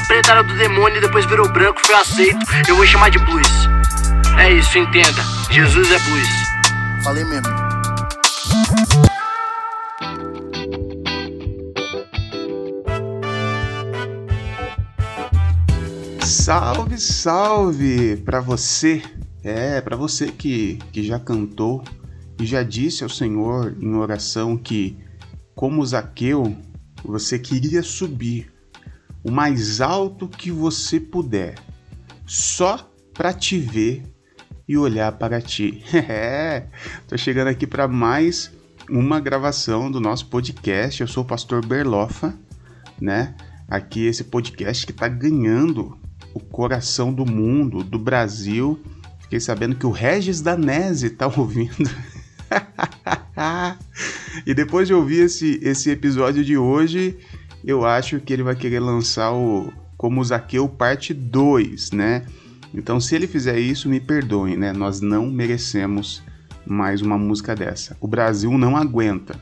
era preta, era do demônio e depois virou branco, foi aceito. Eu vou chamar de blues. É isso, entenda. Jesus é blues. Falei mesmo. Salve, salve para você. É, para você que, que já cantou e já disse ao Senhor em oração que, como Zaqueu, você queria subir o mais alto que você puder, só para te ver e olhar para ti. Tô chegando aqui para mais uma gravação do nosso podcast. Eu sou o pastor Berlofa, né? Aqui esse podcast que tá ganhando o coração do mundo, do Brasil. Fiquei sabendo que o Regis Danese tá ouvindo. e depois de ouvir esse, esse episódio de hoje, eu acho que ele vai querer lançar o Como Zaqueu parte 2, né? Então, se ele fizer isso, me perdoem, né? Nós não merecemos mais uma música dessa. O Brasil não aguenta.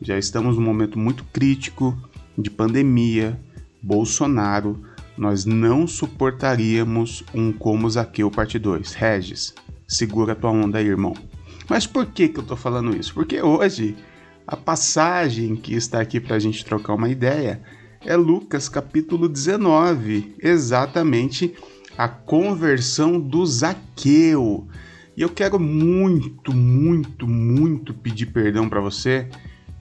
Já estamos num momento muito crítico de pandemia, Bolsonaro. Nós não suportaríamos um Como Zaqueu parte 2. Regis, segura tua onda aí, irmão. Mas por que, que eu tô falando isso? Porque hoje a passagem que está aqui para a gente trocar uma ideia é Lucas capítulo 19, exatamente a conversão do Zaqueu. E eu quero muito, muito, muito pedir perdão para você,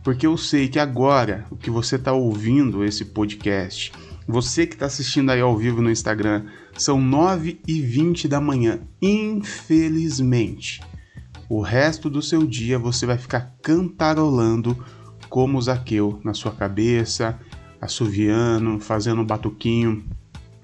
porque eu sei que agora, o que você está ouvindo esse podcast, você que está assistindo aí ao vivo no Instagram, são 9 e 20 da manhã. Infelizmente, o resto do seu dia você vai ficar cantarolando como Zaqueu na sua cabeça, assoviando, fazendo um batuquinho.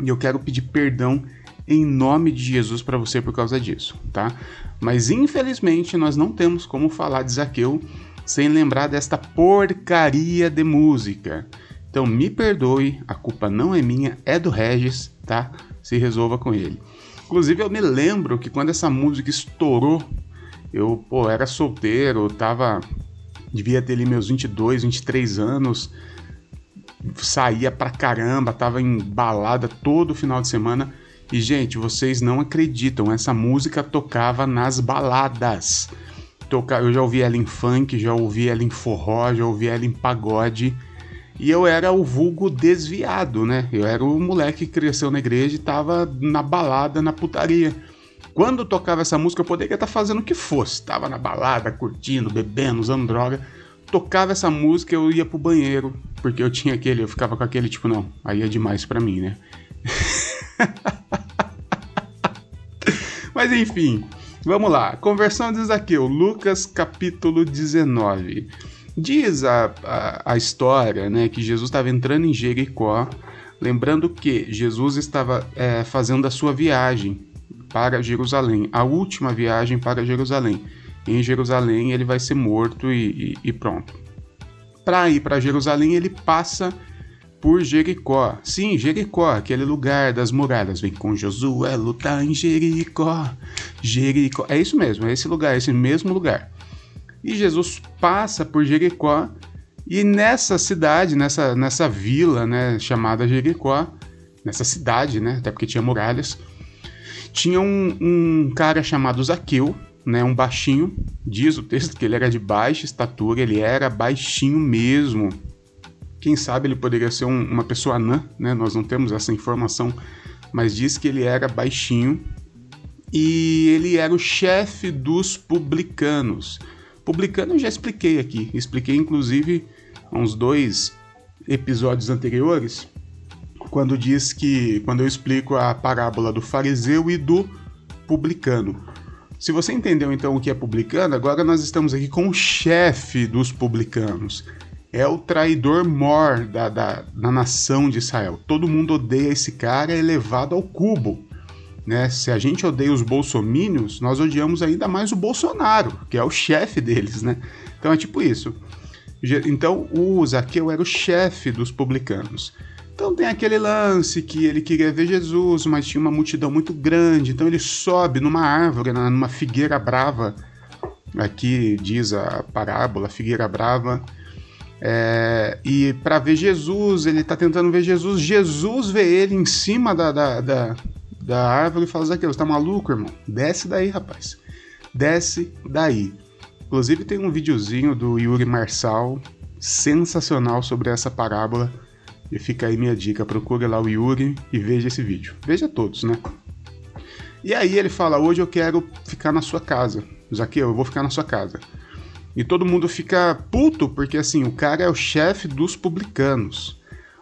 E eu quero pedir perdão em nome de Jesus para você por causa disso, tá? Mas infelizmente nós não temos como falar de Zaqueu sem lembrar desta porcaria de música. Então me perdoe, a culpa não é minha, é do Regis, tá? Se resolva com ele. Inclusive eu me lembro que quando essa música estourou eu, pô, era solteiro, tava. Devia ter ali meus 22, 23 anos. Saía pra caramba, tava em balada todo final de semana. E, gente, vocês não acreditam, essa música tocava nas baladas. Eu já ouvi ela em funk, já ouvi ela em forró, já ouvi ela em pagode. E eu era o vulgo desviado, né? Eu era o moleque que cresceu na igreja e tava na balada, na putaria. Quando tocava essa música, eu poderia estar fazendo o que fosse. Tava na balada, curtindo, bebendo, usando droga. Tocava essa música, eu ia pro banheiro, porque eu tinha aquele, eu ficava com aquele tipo, não, aí é demais para mim, né? Mas enfim, vamos lá. Conversão de Zaqueu, Lucas capítulo 19. Diz a, a, a história né, que Jesus estava entrando em Jericó, lembrando que Jesus estava é, fazendo a sua viagem para Jerusalém, a última viagem para Jerusalém. Em Jerusalém ele vai ser morto e, e, e pronto. Para ir para Jerusalém ele passa por Jericó. Sim, Jericó, aquele lugar das muralhas. Vem com Josué lutar em Jericó. Jericó. É isso mesmo, é esse lugar, é esse mesmo lugar. E Jesus passa por Jericó e nessa cidade, nessa, nessa vila, né, chamada Jericó, nessa cidade, né, até porque tinha muralhas, tinha um, um cara chamado Zaqueu, né, um baixinho, diz o texto que ele era de baixa estatura, ele era baixinho mesmo. Quem sabe ele poderia ser um, uma pessoa anã, né? Nós não temos essa informação, mas diz que ele era baixinho e ele era o chefe dos publicanos. Publicano eu já expliquei aqui, expliquei inclusive uns dois episódios anteriores quando diz que quando eu explico a parábola do fariseu e do publicano. Se você entendeu então o que é publicano, agora nós estamos aqui com o chefe dos publicanos. É o traidor mor da, da, da nação de Israel. Todo mundo odeia esse cara, é elevado ao cubo. Né? Se a gente odeia os bolsomínios, nós odiamos ainda mais o Bolsonaro, que é o chefe deles, né? Então é tipo isso. Então o Zaqueu era o chefe dos publicanos. Então tem aquele lance que ele queria ver Jesus, mas tinha uma multidão muito grande, então ele sobe numa árvore, numa figueira brava. Aqui diz a parábola, figueira brava. É, e para ver Jesus, ele está tentando ver Jesus. Jesus vê ele em cima da, da, da, da árvore e fala: Zaqueu, você tá maluco, irmão? Desce daí, rapaz. Desce daí. Inclusive, tem um videozinho do Yuri Marçal sensacional sobre essa parábola. E fica aí minha dica: procure lá o Yuri e veja esse vídeo. Veja todos, né? E aí ele fala: Hoje eu quero ficar na sua casa. Zaqueu, eu vou ficar na sua casa. E todo mundo fica puto, porque assim, o cara é o chefe dos publicanos.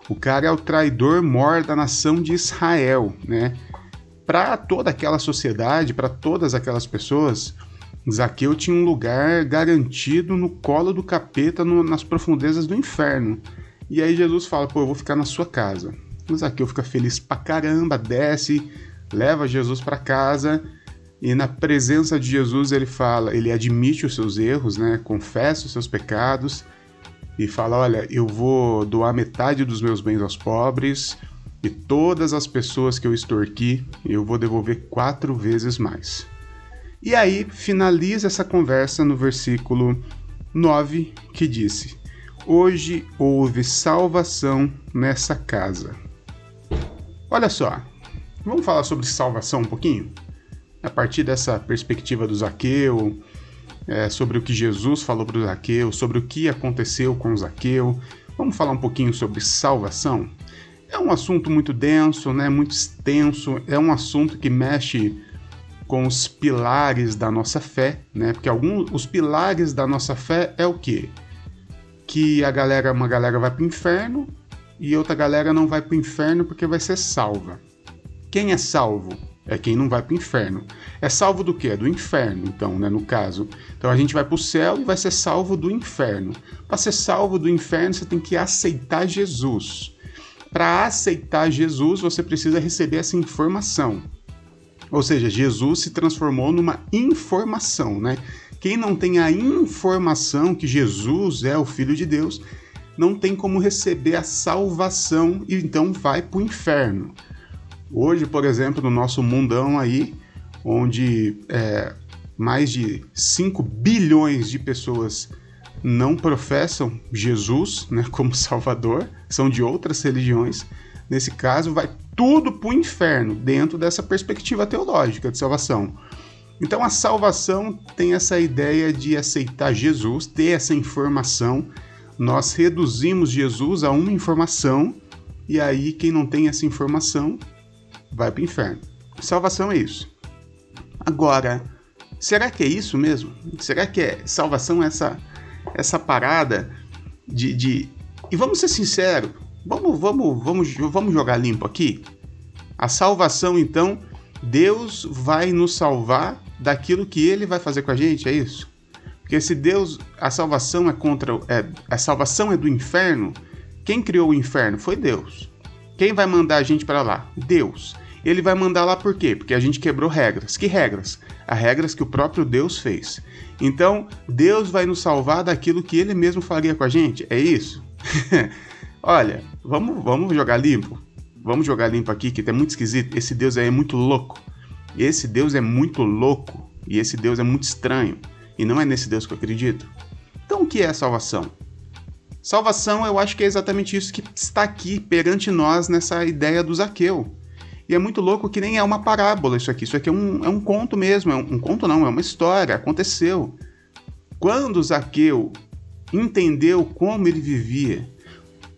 O cara é o traidor mor da nação de Israel, né? Para toda aquela sociedade, para todas aquelas pessoas, Zaqueu tinha um lugar garantido no colo do capeta, no, nas profundezas do inferno. E aí Jesus fala: pô, eu vou ficar na sua casa. O Zaqueu fica feliz pra caramba, desce, leva Jesus para casa e na presença de Jesus ele fala, ele admite os seus erros, né? Confessa os seus pecados e fala: Olha, eu vou doar metade dos meus bens aos pobres e todas as pessoas que eu extorqui eu vou devolver quatro vezes mais. E aí finaliza essa conversa no versículo 9 que disse: Hoje houve salvação nessa casa. Olha só, vamos falar sobre salvação um pouquinho? A partir dessa perspectiva do Zaqueu, é, sobre o que Jesus falou para o Zaqueu, sobre o que aconteceu com o Zaqueu. Vamos falar um pouquinho sobre salvação? É um assunto muito denso, né, muito extenso, é um assunto que mexe com os pilares da nossa fé, né? Porque alguns os pilares da nossa fé é o quê? Que a galera, uma galera vai para o inferno e outra galera não vai para o inferno porque vai ser salva. Quem é salvo? É quem não vai para o inferno. É salvo do quê? Do inferno, então, né, no caso. Então a gente vai para o céu e vai ser salvo do inferno. Para ser salvo do inferno, você tem que aceitar Jesus. Para aceitar Jesus, você precisa receber essa informação. Ou seja, Jesus se transformou numa informação, né? Quem não tem a informação que Jesus é o Filho de Deus, não tem como receber a salvação e então vai para o inferno. Hoje, por exemplo, no nosso mundão aí, onde é, mais de 5 bilhões de pessoas não professam Jesus né, como Salvador, são de outras religiões. Nesse caso, vai tudo para o inferno, dentro dessa perspectiva teológica de salvação. Então, a salvação tem essa ideia de aceitar Jesus, ter essa informação. Nós reduzimos Jesus a uma informação, e aí quem não tem essa informação vai para o inferno. Salvação é isso. Agora, será que é isso mesmo? Será que é salvação essa essa parada de, de... E vamos ser sinceros, vamos, vamos, vamos, vamos jogar limpo aqui. A salvação, então, Deus vai nos salvar daquilo que Ele vai fazer com a gente, é isso? Porque se Deus, a salvação é contra, é, a salvação é do inferno, quem criou o inferno foi Deus. Quem vai mandar a gente para lá? Deus. Ele vai mandar lá por quê? Porque a gente quebrou regras. Que regras? As regras que o próprio Deus fez. Então, Deus vai nos salvar daquilo que ele mesmo faria com a gente? É isso? Olha, vamos, vamos jogar limpo. Vamos jogar limpo aqui, que é muito esquisito. Esse Deus aí é muito louco. Esse Deus é muito louco. E esse Deus é muito estranho. E não é nesse Deus que eu acredito. Então, o que é salvação? Salvação, eu acho que é exatamente isso que está aqui perante nós nessa ideia do Zaqueu. E é muito louco que nem é uma parábola isso aqui. Isso aqui é um, é um conto mesmo. É um, um conto não, é uma história. Aconteceu. Quando Zaqueu entendeu como ele vivia,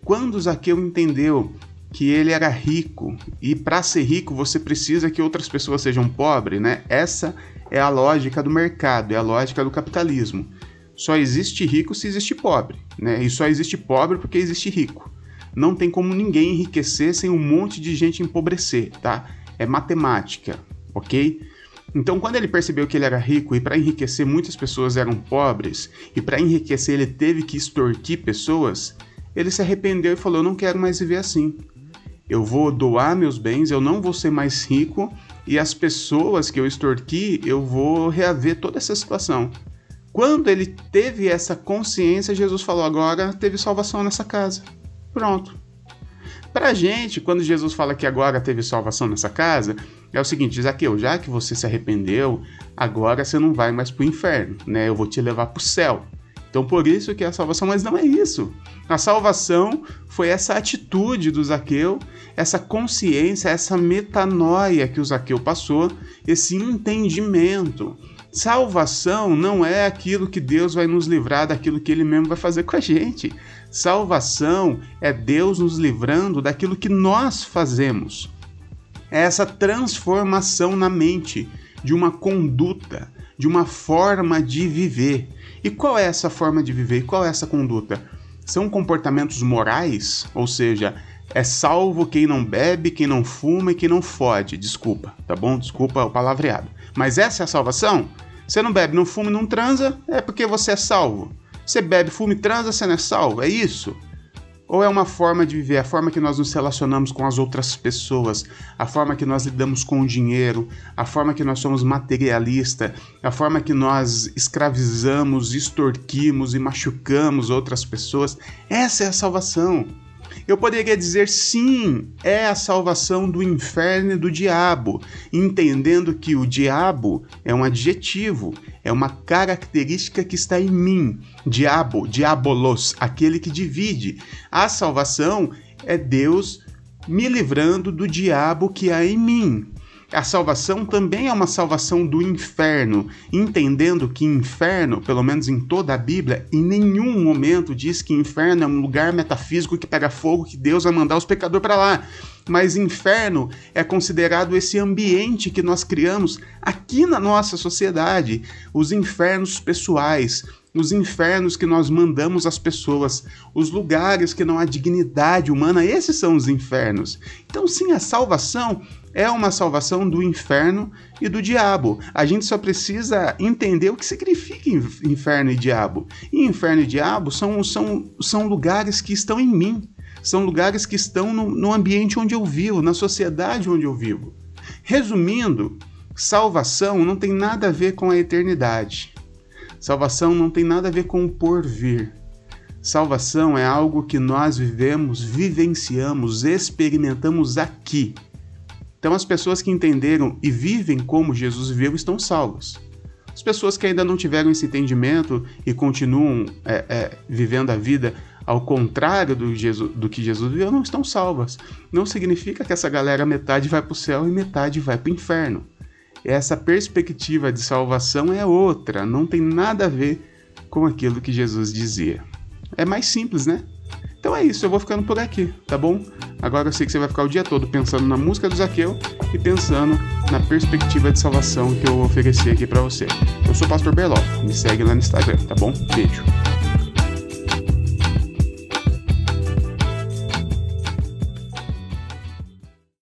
quando Zaqueu entendeu que ele era rico e para ser rico você precisa que outras pessoas sejam pobres, né? Essa é a lógica do mercado, é a lógica do capitalismo. Só existe rico se existe pobre, né? E só existe pobre porque existe rico não tem como ninguém enriquecer sem um monte de gente empobrecer, tá? É matemática, ok? Então, quando ele percebeu que ele era rico e para enriquecer muitas pessoas eram pobres, e para enriquecer ele teve que extorquir pessoas, ele se arrependeu e falou: não quero mais viver assim. Eu vou doar meus bens, eu não vou ser mais rico, e as pessoas que eu extorqui, eu vou reaver toda essa situação. Quando ele teve essa consciência, Jesus falou: Agora teve salvação nessa casa. Pronto. Pra gente, quando Jesus fala que agora teve salvação nessa casa, é o seguinte, Zaqueu, já que você se arrependeu, agora você não vai mais pro inferno, né? Eu vou te levar pro céu. Então por isso que é a salvação, mas não é isso. A salvação foi essa atitude do Zaqueu, essa consciência, essa metanoia que o Zaqueu passou, esse entendimento. Salvação não é aquilo que Deus vai nos livrar daquilo que ele mesmo vai fazer com a gente. Salvação é Deus nos livrando daquilo que nós fazemos. É essa transformação na mente de uma conduta, de uma forma de viver. E qual é essa forma de viver? E qual é essa conduta? São comportamentos morais, ou seja, é salvo quem não bebe, quem não fuma e quem não fode. Desculpa, tá bom? Desculpa o palavreado. Mas essa é a salvação? Você não bebe, não fuma e não transa, é porque você é salvo. Você bebe, fuma e transa, você não é salvo? É isso? Ou é uma forma de viver, a forma que nós nos relacionamos com as outras pessoas, a forma que nós lidamos com o dinheiro, a forma que nós somos materialista, a forma que nós escravizamos, extorquimos e machucamos outras pessoas. Essa é a salvação. Eu poderia dizer sim, é a salvação do inferno e do diabo, entendendo que o diabo é um adjetivo, é uma característica que está em mim. Diabo, diabolos, aquele que divide. A salvação é Deus me livrando do diabo que há em mim. A salvação também é uma salvação do inferno, entendendo que inferno, pelo menos em toda a Bíblia, em nenhum momento diz que inferno é um lugar metafísico que pega fogo, que Deus vai mandar os pecadores para lá. Mas inferno é considerado esse ambiente que nós criamos aqui na nossa sociedade, os infernos pessoais, os infernos que nós mandamos às pessoas, os lugares que não há dignidade humana, esses são os infernos. Então, sim, a salvação é uma salvação do inferno e do diabo. A gente só precisa entender o que significa inferno e diabo. E inferno e diabo são, são, são lugares que estão em mim, são lugares que estão no, no ambiente onde eu vivo, na sociedade onde eu vivo. Resumindo, salvação não tem nada a ver com a eternidade. Salvação não tem nada a ver com o porvir. Salvação é algo que nós vivemos, vivenciamos, experimentamos aqui. Então, as pessoas que entenderam e vivem como Jesus viveu estão salvas. As pessoas que ainda não tiveram esse entendimento e continuam é, é, vivendo a vida ao contrário do, Jesus, do que Jesus viveu, não estão salvas. Não significa que essa galera metade vai para o céu e metade vai para o inferno. Essa perspectiva de salvação é outra, não tem nada a ver com aquilo que Jesus dizia. É mais simples, né? Então é isso, eu vou ficando por aqui, tá bom? Agora eu sei que você vai ficar o dia todo pensando na música do Zaqueu e pensando na perspectiva de salvação que eu ofereci aqui para você. Eu sou o Pastor Berloff, me segue lá no Instagram, tá bom? Beijo.